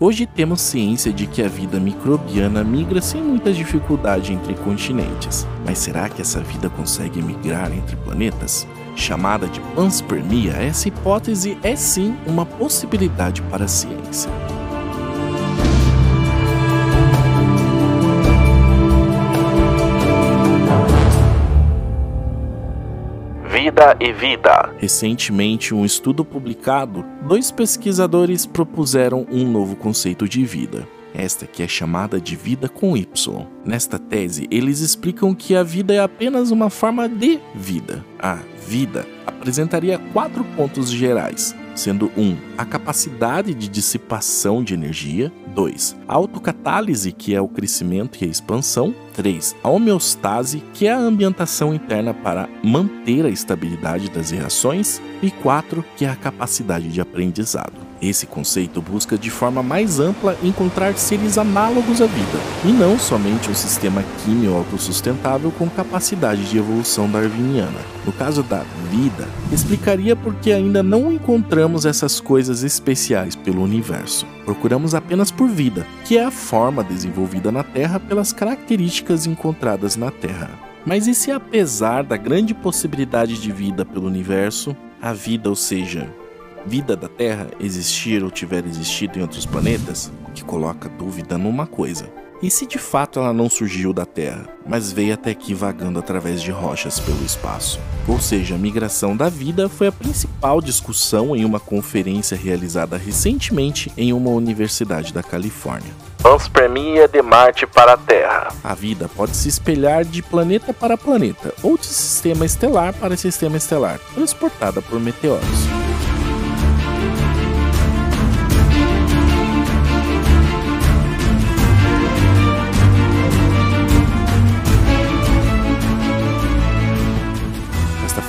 Hoje temos ciência de que a vida microbiana migra sem muita dificuldade entre continentes. Mas será que essa vida consegue migrar entre planetas? Chamada de panspermia, essa hipótese é sim uma possibilidade para a ciência. E Vida. Recentemente, um estudo publicado, dois pesquisadores propuseram um novo conceito de vida. Esta que é chamada de vida com Y. Nesta tese, eles explicam que a vida é apenas uma forma de vida. A vida apresentaria quatro pontos gerais, sendo 1. Um, a capacidade de dissipação de energia, 2. A autocatálise, que é o crescimento e a expansão, 3. A homeostase, que é a ambientação interna para manter a estabilidade das reações, e 4. Que é a capacidade de aprendizado. Esse conceito busca de forma mais ampla encontrar seres análogos à vida, e não somente um sistema químico autossustentável com capacidade de evolução darwiniana. No caso da vida, explicaria por que ainda não encontramos essas coisas especiais pelo universo. Procuramos apenas por vida, que é a forma desenvolvida na Terra pelas características encontradas na Terra. Mas e se apesar da grande possibilidade de vida pelo universo, a vida, ou seja, vida da Terra existir ou tiver existido em outros planetas, que coloca dúvida numa coisa. E se de fato ela não surgiu da Terra, mas veio até aqui vagando através de rochas pelo espaço? Ou seja, a migração da vida foi a principal discussão em uma conferência realizada recentemente em uma universidade da Califórnia. Panspermia de Marte para a Terra. A vida pode se espelhar de planeta para planeta ou de sistema estelar para sistema estelar, transportada por meteoros.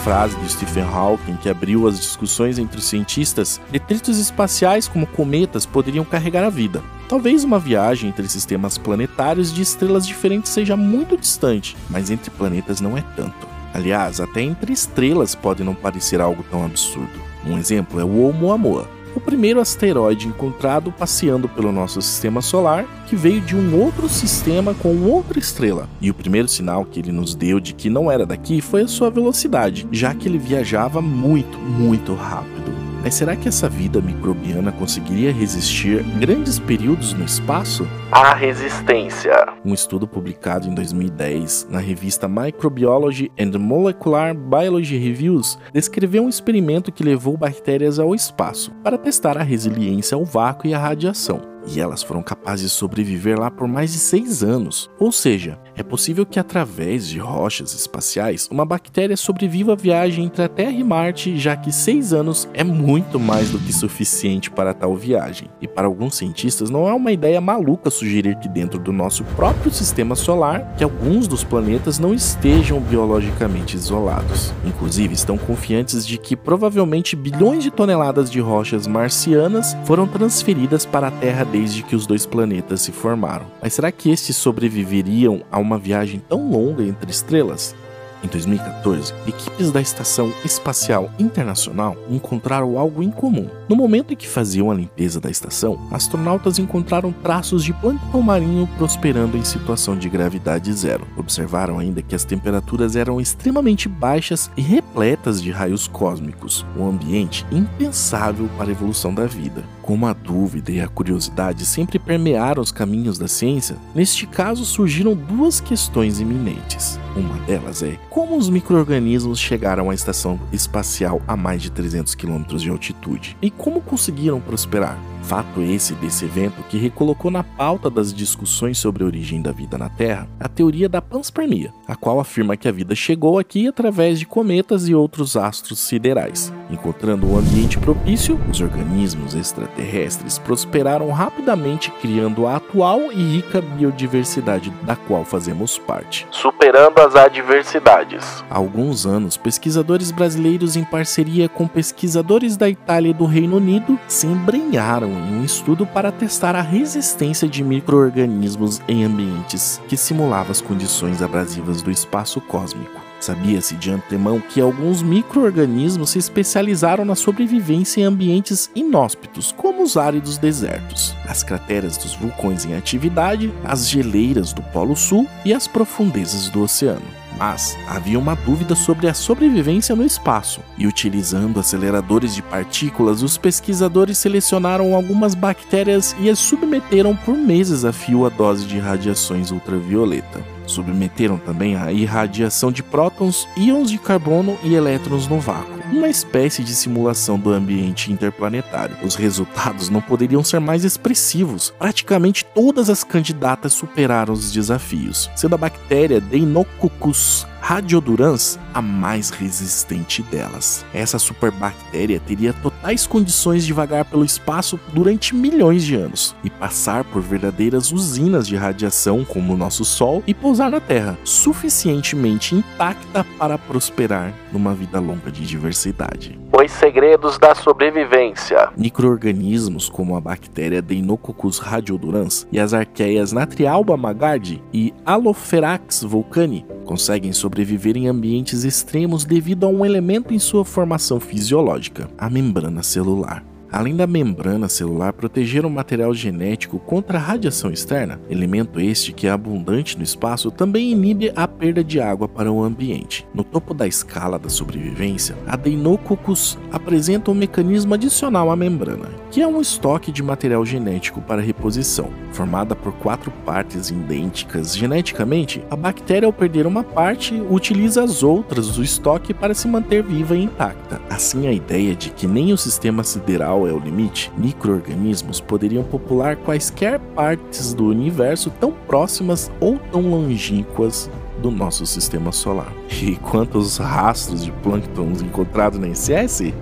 Frase de Stephen Hawking que abriu as discussões entre os cientistas, detritos espaciais como cometas poderiam carregar a vida. Talvez uma viagem entre sistemas planetários de estrelas diferentes seja muito distante, mas entre planetas não é tanto. Aliás, até entre estrelas pode não parecer algo tão absurdo. Um exemplo é o Oumuamua, o primeiro asteroide encontrado passeando pelo nosso sistema solar, que veio de um outro sistema com outra estrela. E o primeiro sinal que ele nos deu de que não era daqui foi a sua velocidade, já que ele viajava muito, muito rápido. Mas será que essa vida microbiana conseguiria resistir grandes períodos no espaço? A resistência. Um estudo publicado em 2010 na revista Microbiology and Molecular Biology Reviews descreveu um experimento que levou bactérias ao espaço para testar a resiliência ao vácuo e à radiação e elas foram capazes de sobreviver lá por mais de seis anos. Ou seja, é possível que através de rochas espaciais uma bactéria sobreviva a viagem entre a Terra e Marte, já que seis anos é muito mais do que suficiente para tal viagem. E para alguns cientistas não é uma ideia maluca sugerir que dentro do nosso próprio sistema solar que alguns dos planetas não estejam biologicamente isolados. Inclusive estão confiantes de que provavelmente bilhões de toneladas de rochas marcianas foram transferidas para a Terra desde que os dois planetas se formaram. Mas será que estes sobreviveriam a uma viagem tão longa entre estrelas? Em 2014, equipes da Estação Espacial Internacional encontraram algo incomum. No momento em que faziam a limpeza da estação, astronautas encontraram traços de plâncton marinho prosperando em situação de gravidade zero. Observaram ainda que as temperaturas eram extremamente baixas e repletas de raios cósmicos, um ambiente impensável para a evolução da vida. Como a dúvida e a curiosidade sempre permearam os caminhos da ciência, neste caso surgiram duas questões iminentes. Uma delas é como os micro-organismos chegaram à estação espacial a mais de 300 km de altitude e como conseguiram prosperar. Fato esse desse evento que recolocou na pauta das discussões sobre a origem da vida na Terra a teoria da panspermia, a qual afirma que a vida chegou aqui através de cometas e outros astros siderais. Encontrando um ambiente propício, os organismos extraterrestres prosperaram rapidamente, criando a atual e rica biodiversidade da qual fazemos parte. Superando as adversidades. Há alguns anos, pesquisadores brasileiros, em parceria com pesquisadores da Itália e do Reino Unido, se embrenharam em um estudo para testar a resistência de micro-organismos em ambientes que simulavam as condições abrasivas do espaço cósmico. Sabia-se de antemão que alguns micro-organismos se especializaram na sobrevivência em ambientes inóspitos, como os áridos desertos, as crateras dos vulcões em atividade, as geleiras do Polo Sul e as profundezas do oceano. Mas havia uma dúvida sobre a sobrevivência no espaço, e utilizando aceleradores de partículas, os pesquisadores selecionaram algumas bactérias e as submeteram por meses a fio à dose de radiações ultravioleta. Submeteram também a irradiação de prótons, íons de carbono e elétrons no vácuo uma espécie de simulação do ambiente interplanetário. Os resultados não poderiam ser mais expressivos. Praticamente todas as candidatas superaram os desafios, sendo a bactéria Deinococcus Radiodurans a mais resistente delas. Essa superbactéria teria totais condições de vagar pelo espaço durante milhões de anos e passar por verdadeiras usinas de radiação como o nosso Sol e pousar na Terra, suficientemente intacta para prosperar numa vida longa de diversidade. Os segredos da sobrevivência. Microorganismos como a bactéria Deinococcus radiodurans e as arqueias Natrialba magardi e Alopherax vulcani conseguem sobreviver em ambientes extremos devido a um elemento em sua formação fisiológica, a membrana celular. Além da membrana celular proteger o material genético contra a radiação externa, elemento este que é abundante no espaço também inibe a perda de água para o ambiente. No topo da escala da sobrevivência, a Deinococcus apresenta um mecanismo adicional à membrana, que é um estoque de material genético para reposição. Formada por quatro partes idênticas geneticamente, a bactéria, ao perder uma parte, utiliza as outras do estoque para se manter viva e intacta. Assim, a ideia de que nem o sistema sideral é o limite, microorganismos poderiam popular quaisquer partes do universo tão próximas ou tão longínquas do nosso sistema solar. E quanto aos rastros de plânctons encontrados na ICS,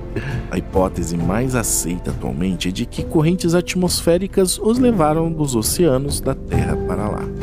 a hipótese mais aceita atualmente é de que correntes atmosféricas os levaram dos oceanos da Terra para lá.